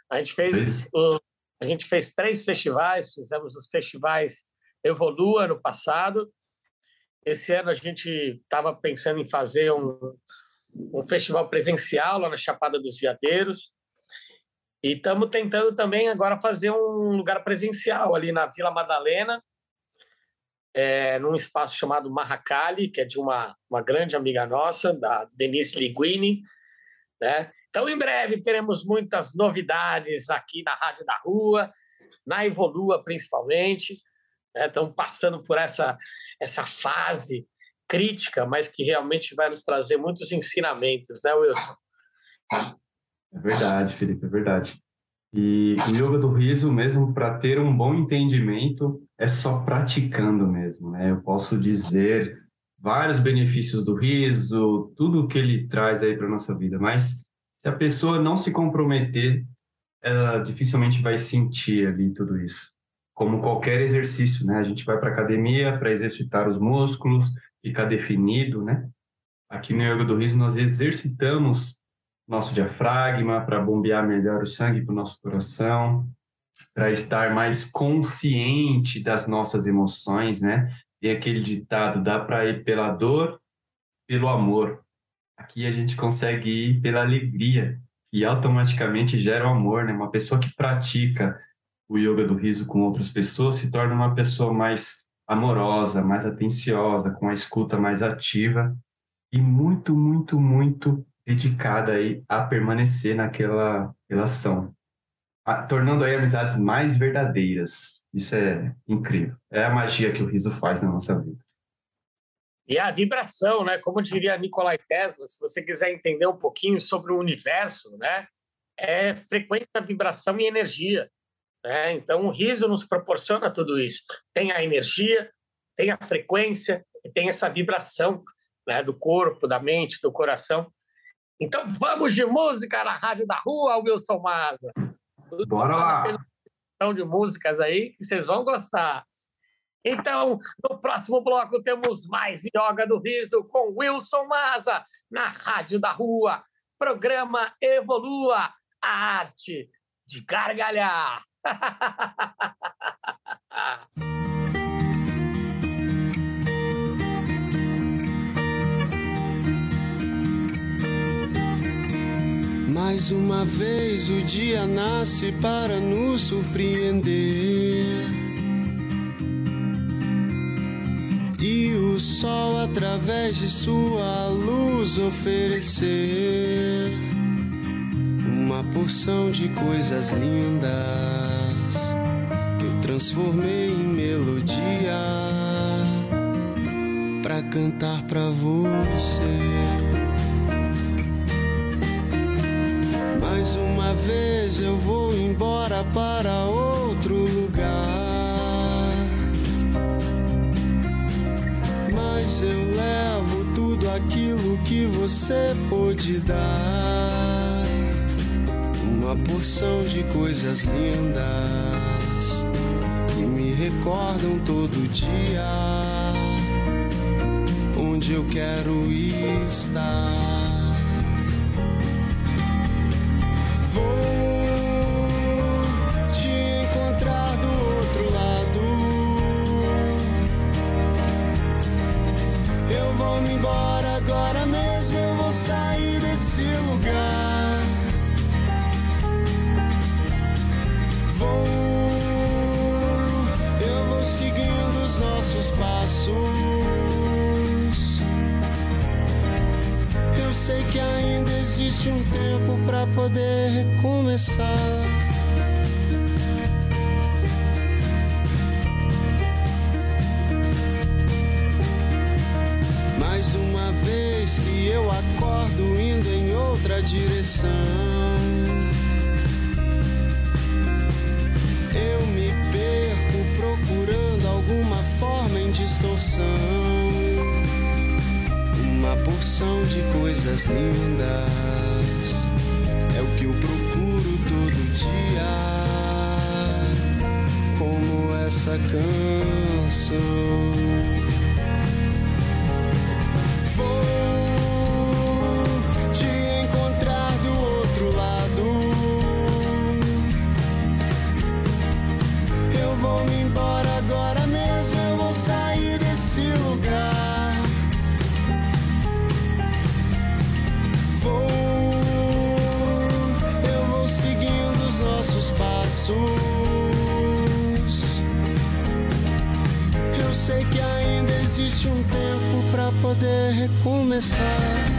A gente fez, a gente fez três festivais, fizemos os festivais Evolua ano passado. Esse ano a gente estava pensando em fazer um, um festival presencial lá na Chapada dos Veadeiros. E estamos tentando também agora fazer um lugar presencial ali na Vila Madalena, é, num espaço chamado Marracali, que é de uma, uma grande amiga nossa, da Denise Liguini. Né? Então, em breve, teremos muitas novidades aqui na Rádio da Rua, na Evolua principalmente. Né? Estamos passando por essa, essa fase crítica, mas que realmente vai nos trazer muitos ensinamentos, né, Wilson? É verdade, Felipe, é verdade. E o yoga do riso, mesmo para ter um bom entendimento, é só praticando mesmo, né? Eu posso dizer vários benefícios do riso, tudo que ele traz aí para nossa vida, mas se a pessoa não se comprometer, ela dificilmente vai sentir ali tudo isso. Como qualquer exercício, né? A gente vai para academia para exercitar os músculos, ficar definido, né? Aqui no yoga do riso nós exercitamos nosso diafragma, para bombear melhor o sangue para o nosso coração, para estar mais consciente das nossas emoções, né? Tem aquele ditado: dá para ir pela dor, pelo amor. Aqui a gente consegue ir pela alegria e automaticamente gera o amor, né? Uma pessoa que pratica o yoga do riso com outras pessoas se torna uma pessoa mais amorosa, mais atenciosa, com a escuta mais ativa e muito, muito, muito dedicada aí a permanecer naquela relação, a, tornando aí amizades mais verdadeiras. Isso é incrível. É a magia que o riso faz na nossa vida. E a vibração, né? Como diria Nikolai Tesla, se você quiser entender um pouquinho sobre o universo, né? É frequência, vibração e energia. Né? Então, o riso nos proporciona tudo isso. Tem a energia, tem a frequência e tem essa vibração né? do corpo, da mente, do coração. Então vamos de música na Rádio da Rua, Wilson Maza. Bora lá! São de músicas aí que vocês vão gostar. Então, no próximo bloco temos mais Yoga do Riso com Wilson Maza na Rádio da Rua. Programa Evolua, a arte de gargalhar. Mais uma vez o dia nasce para nos surpreender. E o sol, através de sua luz, oferecer uma porção de coisas lindas que eu transformei em melodia para cantar para você. Mais uma vez eu vou embora para outro você pôde dar uma porção de coisas lindas que me recordam todo dia onde eu quero estar. Vou te encontrar do outro lado. Eu vou me embora agora mesmo. Existe um tempo para poder recomeçar. Mais uma vez que eu acordo indo em outra direção. Eu me perco procurando alguma forma em distorção. Porção de coisas lindas é o que eu procuro todo dia. Como essa canção. Existe um tempo pra poder recomeçar.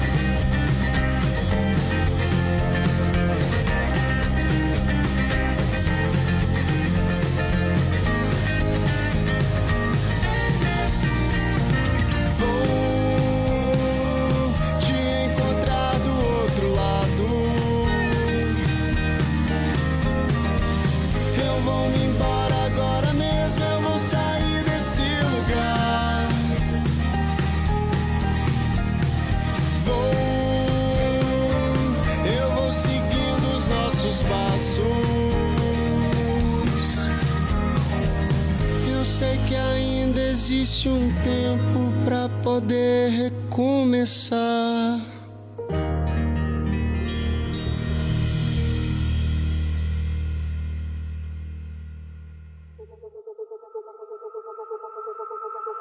Poder recomeçar.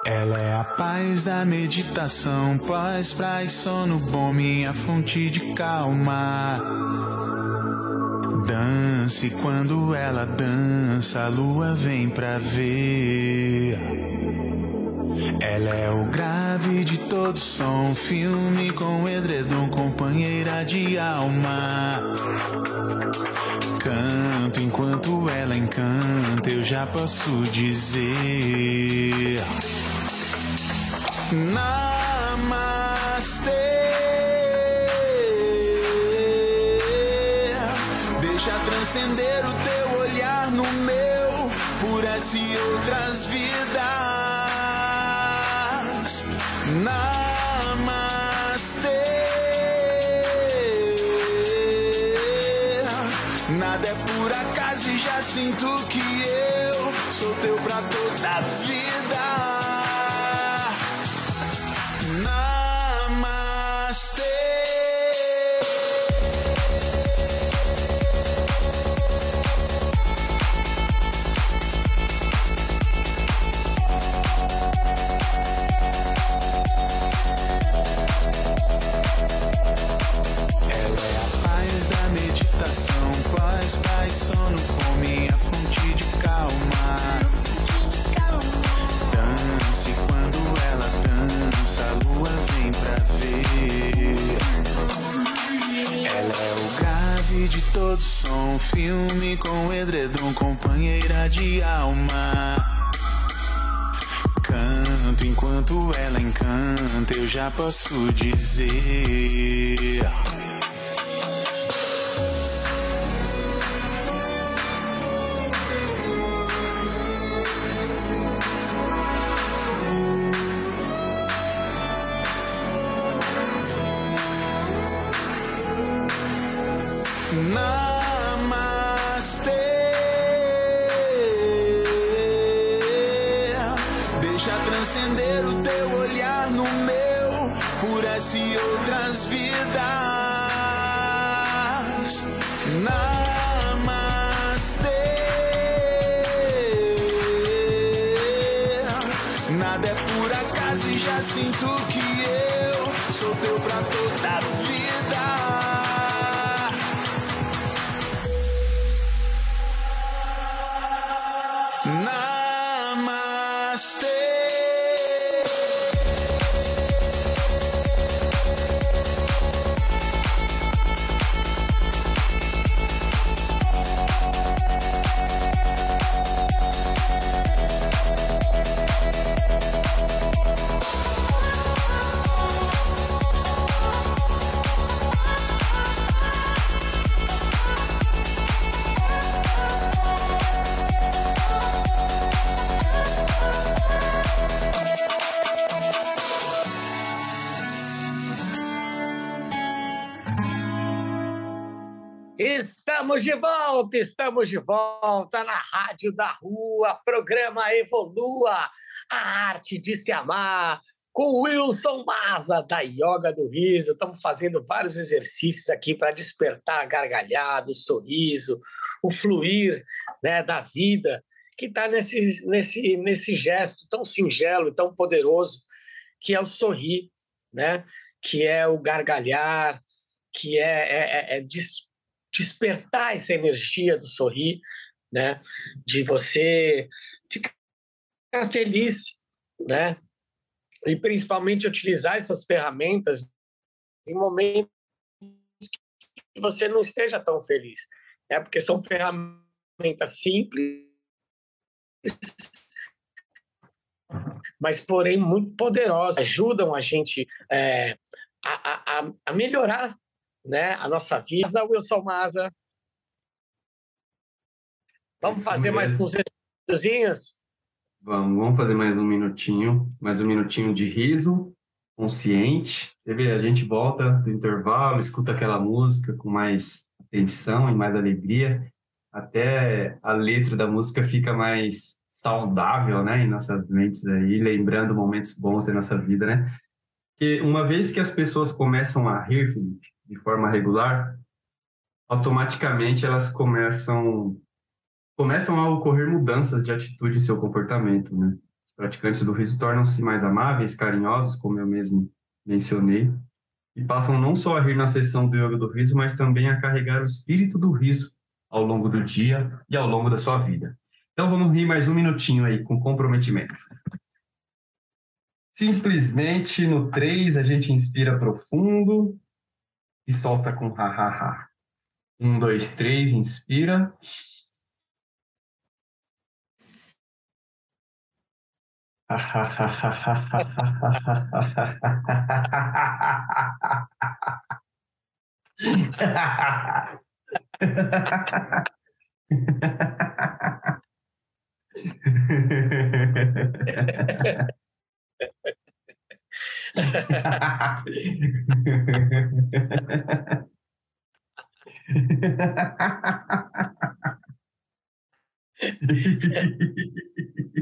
Ela é a paz da meditação, paz, paz, sono bom, minha fonte de calma. Dance quando ela dança, a lua vem pra ver. Ela é o grave de todo som, filme com edredom, companheira de alma. Canto enquanto ela encanta, eu já posso dizer. Namastê. Sou teu pra de alma. Canto enquanto ela encanta, eu já posso dizer. Volta, estamos de volta na Rádio da Rua, programa Evolua, a arte de se amar, com Wilson Maza, da Yoga do Riso. Estamos fazendo vários exercícios aqui para despertar a gargalhada, o sorriso, o fluir né, da vida, que está nesse, nesse, nesse gesto tão singelo tão poderoso, que é o sorrir, né? que é o gargalhar, que é, é, é, é despertar essa energia do sorrir, né? de você ficar feliz, né? e principalmente utilizar essas ferramentas em momentos que você não esteja tão feliz, né? Porque são ferramentas simples, mas porém muito poderosas, ajudam a gente é, a, a, a, melhorar, né, a nossa vida. Wilson Maza, vamos Isso fazer mesmo. mais uns exercícios? Vamos, vamos fazer mais um minutinho, mais um minutinho de riso consciente. A gente volta do intervalo, escuta aquela música com mais atenção e mais alegria, até a letra da música fica mais saudável, né, em nossas mentes aí, lembrando momentos bons da nossa vida, né? Porque uma vez que as pessoas começam a rir, Felipe, de forma regular, automaticamente elas começam começam a ocorrer mudanças de atitude em seu comportamento, né? Os praticantes do riso tornam-se mais amáveis, carinhosos, como eu mesmo mencionei, e passam não só a rir na sessão do yoga do riso, mas também a carregar o espírito do riso ao longo do dia e ao longo da sua vida. Então vamos rir mais um minutinho aí com comprometimento. Simplesmente no 3 a gente inspira profundo e solta com ha ha ha. Um, dois, três, inspira.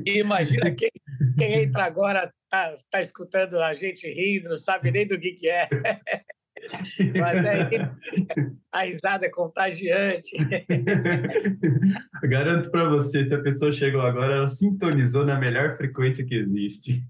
Imagina quem, quem entra agora tá, tá escutando a gente rindo, não sabe nem do que, que é. Mas aí a risada é contagiante. Garanto para você, se a pessoa chegou agora, ela sintonizou na melhor frequência que existe.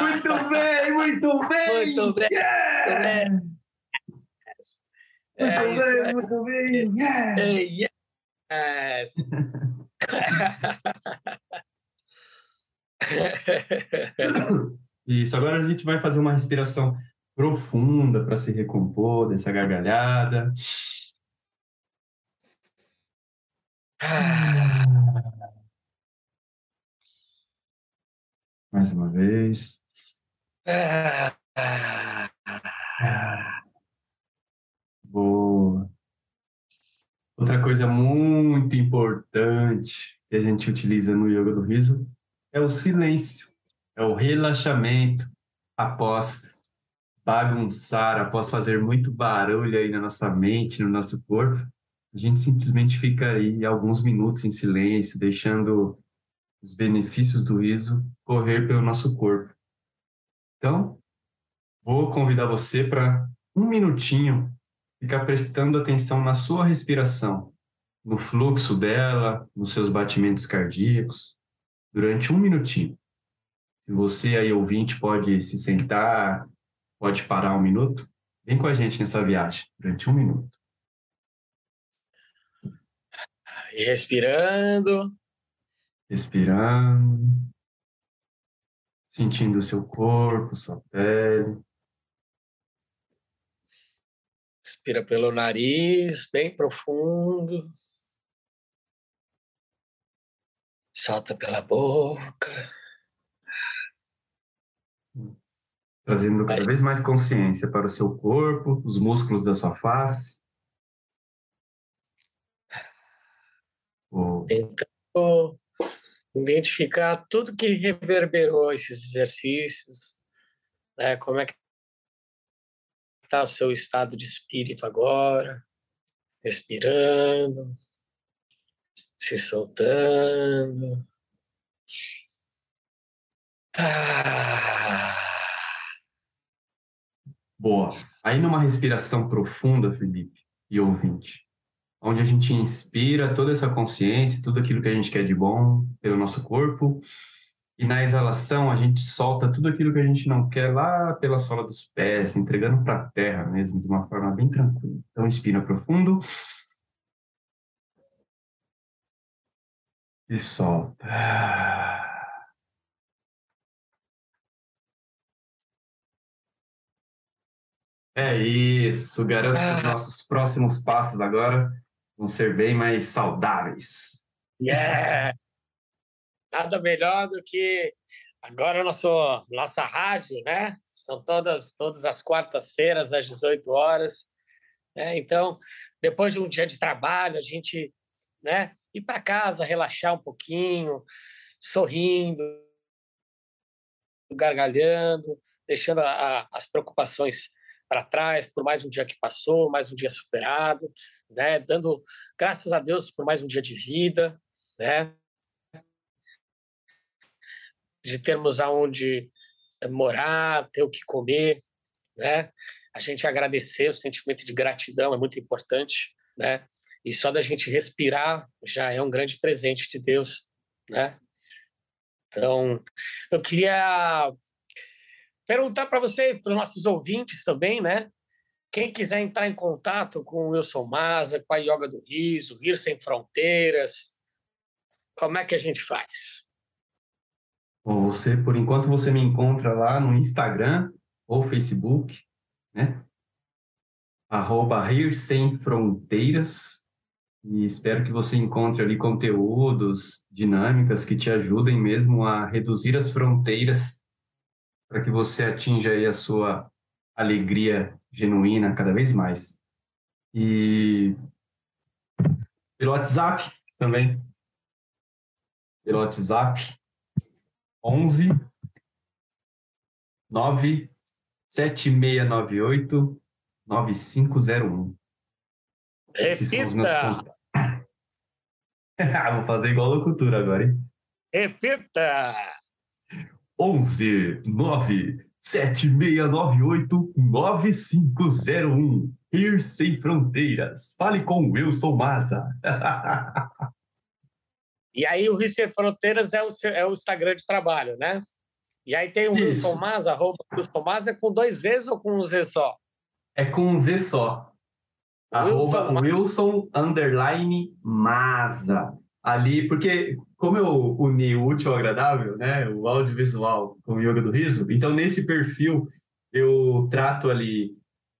Muito bem, muito bem! Muito bem! Yeah! Muito é bem, muito bem! Yeah! Yes! Isso, agora a gente vai fazer uma respiração profunda para se recompor dessa gargalhada. Mais uma vez. Boa. Outra coisa muito importante que a gente utiliza no yoga do riso é o silêncio, é o relaxamento após bagunçar, após fazer muito barulho aí na nossa mente, no nosso corpo, a gente simplesmente fica aí alguns minutos em silêncio, deixando os benefícios do riso correr pelo nosso corpo. Então, vou convidar você para um minutinho ficar prestando atenção na sua respiração, no fluxo dela, nos seus batimentos cardíacos, durante um minutinho. Se você aí ouvinte pode se sentar, Pode parar um minuto? Vem com a gente nessa viagem durante um minuto. E respirando. Respirando. Sentindo o seu corpo, sua pele. Respira pelo nariz, bem profundo. Solta pela boca. Trazendo cada vez mais consciência para o seu corpo, os músculos da sua face. Oh. Tentando identificar tudo que reverberou esses exercícios, né? Como é que está o seu estado de espírito agora? Respirando, se soltando. Ah. Boa. Aí numa respiração profunda, Felipe e ouvinte, onde a gente inspira toda essa consciência, tudo aquilo que a gente quer de bom pelo nosso corpo, e na exalação a gente solta tudo aquilo que a gente não quer lá pela sola dos pés, entregando para a terra mesmo, de uma forma bem tranquila. Então inspira profundo. E solta. É isso, garanto que os nossos próximos passos agora vão ser bem mais saudáveis. Yeah! Nada melhor do que agora nosso nossa rádio, né? São todas todas as quartas-feiras às 18 horas. Né? Então, depois de um dia de trabalho, a gente, né, ir para casa, relaxar um pouquinho, sorrindo, gargalhando, deixando a, a, as preocupações para trás por mais um dia que passou, mais um dia superado, né? Dando graças a Deus por mais um dia de vida, né? De termos aonde morar, ter o que comer, né? A gente agradecer, o sentimento de gratidão é muito importante, né? E só da gente respirar já é um grande presente de Deus, né? Então, eu queria perguntar para você, para os nossos ouvintes também, né? Quem quiser entrar em contato com o Wilson Maza, com a Yoga do Riso, Rir Sem Fronteiras, como é que a gente faz? Bom, você, por enquanto, você me encontra lá no Instagram ou Facebook, né? Arroba Rir Sem Fronteiras. E espero que você encontre ali conteúdos, dinâmicas que te ajudem mesmo a reduzir as fronteiras para que você atinja aí a sua alegria genuína cada vez mais. E pelo WhatsApp também. Pelo WhatsApp 11 9 7698 9501. Esses são os meus contatos. Vou fazer igual a locutura agora, hein? Repita! 11 9 7698 9501. Ir Sem Fronteiras. Fale com Wilson Maza. e aí, o Sem Fronteiras é o, seu, é o Instagram de trabalho, né? E aí tem o. Wilson Maza, arroba Wilson Maza, é com dois Zs ou com um Z só? É com um Z só. Wilson, arroba Wilson, underline Maza. Ali, porque como eu uni o útil ao agradável, né, o audiovisual com o yoga do riso, então nesse perfil eu trato ali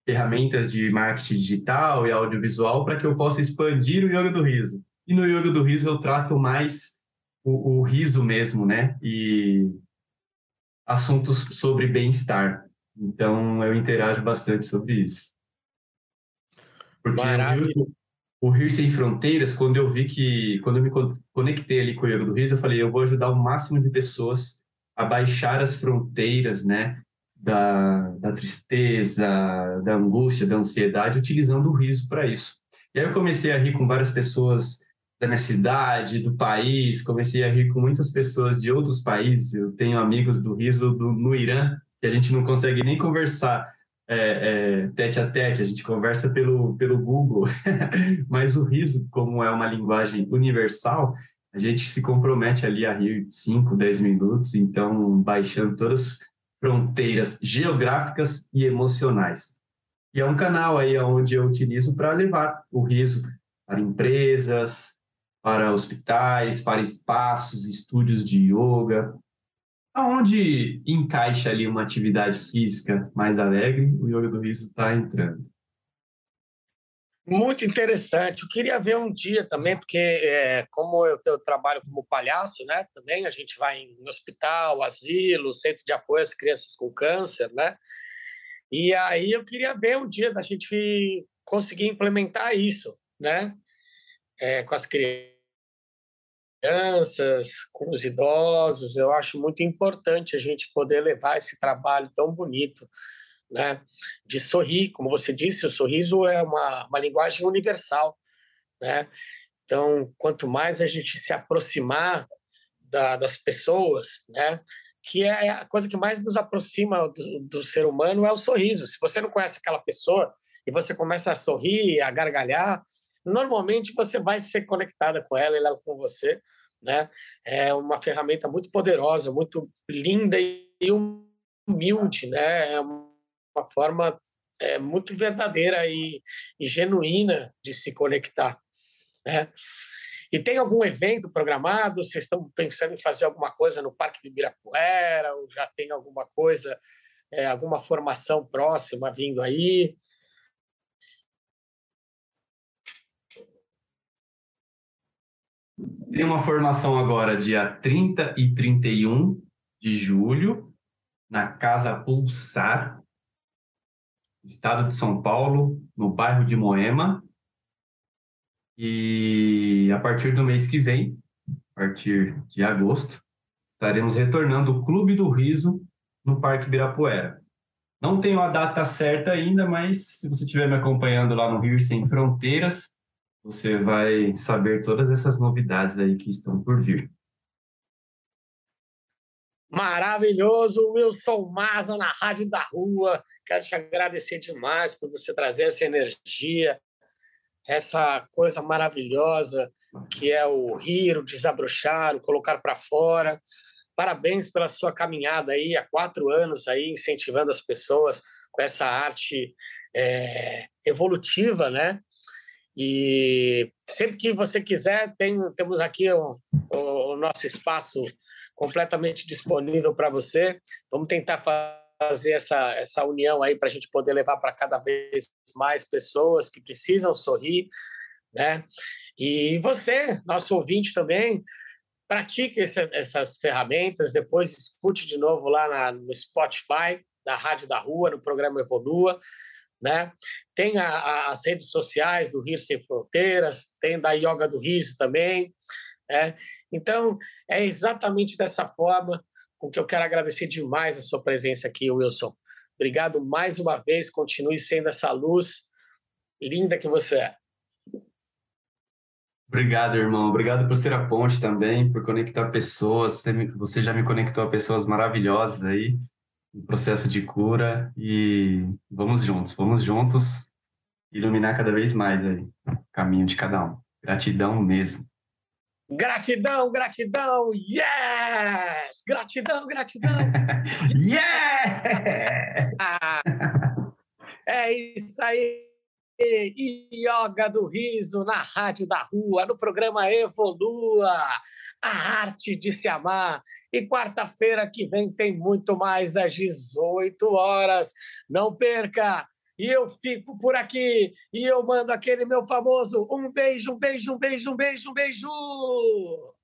ferramentas de marketing digital e audiovisual para que eu possa expandir o yoga do riso. E no yoga do riso eu trato mais o, o riso mesmo, né, e assuntos sobre bem-estar. Então eu interajo bastante sobre isso. Porque o, o Rir Sem Fronteiras, quando eu vi que, quando eu me conectei ali com o Yoga do Riso, eu falei, eu vou ajudar o máximo de pessoas a baixar as fronteiras, né, da, da tristeza, da angústia, da ansiedade, utilizando o riso para isso. E aí eu comecei a rir com várias pessoas da minha cidade, do país, comecei a rir com muitas pessoas de outros países. Eu tenho amigos do riso do, no Irã, que a gente não consegue nem conversar é, é, tete a tete, a gente conversa pelo, pelo Google, mas o riso, como é uma linguagem universal, a gente se compromete ali a rir 5, 10 minutos, então baixando todas as fronteiras geográficas e emocionais. E é um canal aí onde eu utilizo para levar o riso para empresas, para hospitais, para espaços, estúdios de yoga, Aonde encaixa ali uma atividade física mais alegre, o yoga do riso está entrando. Muito interessante. Eu queria ver um dia também, porque é, como eu, eu, trabalho como palhaço, né? Também a gente vai em hospital, asilo, centro de apoio às crianças com câncer, né? E aí eu queria ver um dia da gente conseguir implementar isso, né? É, com as crianças, com os idosos. Eu acho muito importante a gente poder levar esse trabalho tão bonito né? de sorrir, como você disse, o sorriso é uma, uma linguagem universal, né? Então, quanto mais a gente se aproximar da, das pessoas, né? Que é a coisa que mais nos aproxima do, do ser humano é o sorriso. Se você não conhece aquela pessoa e você começa a sorrir, a gargalhar, normalmente você vai ser conectada com ela, ela com você, né? É uma ferramenta muito poderosa, muito linda e humilde, né? É uma forma é, muito verdadeira e, e, genuína de se conectar. Né? E tem algum evento programado? Vocês estão pensando em fazer alguma coisa no Parque de Ibirapuera? Ou já tem alguma coisa, é, alguma formação próxima vindo aí? Tem uma formação agora, dia 30 e 31 de julho, na Casa Pulsar, estado de São Paulo, no bairro de Moema. E a partir do mês que vem, a partir de agosto, estaremos retornando o Clube do Riso no Parque Ibirapuera. Não tenho a data certa ainda, mas se você estiver me acompanhando lá no Rio Sem Fronteiras, você vai saber todas essas novidades aí que estão por vir. Maravilhoso, Wilson Maza na Rádio da Rua. Quero te agradecer demais por você trazer essa energia, essa coisa maravilhosa que é o rir, o desabrochar, o colocar para fora. Parabéns pela sua caminhada aí há quatro anos aí incentivando as pessoas com essa arte é, evolutiva, né? E sempre que você quiser, tem, temos aqui o, o nosso espaço completamente disponível para você. Vamos tentar fazer essa, essa união aí para a gente poder levar para cada vez mais pessoas que precisam sorrir, né? E você, nosso ouvinte também, pratique essas ferramentas, depois escute de novo lá na, no Spotify, da Rádio da Rua, no programa Evolua, né? Tem a, a, as redes sociais do Rir Sem Fronteiras, tem da Yoga do Riso também, né? Então, é exatamente dessa forma com que eu quero agradecer demais a sua presença aqui, Wilson. Obrigado mais uma vez, continue sendo essa luz linda que você é. Obrigado, irmão. Obrigado por ser a ponte também, por conectar pessoas. Você já me conectou a pessoas maravilhosas aí no processo de cura e vamos juntos, vamos juntos iluminar cada vez mais aí o caminho de cada um. Gratidão mesmo. Gratidão, gratidão, yes! Gratidão, gratidão. yes! Ah, é isso aí. Yoga do Riso na Rádio da Rua, no programa Evolua, a arte de se amar. E quarta-feira que vem tem muito mais às 18 horas. Não perca! e eu fico por aqui e eu mando aquele meu famoso um beijo, um beijo, um beijo, um beijo, um beijo. Oh,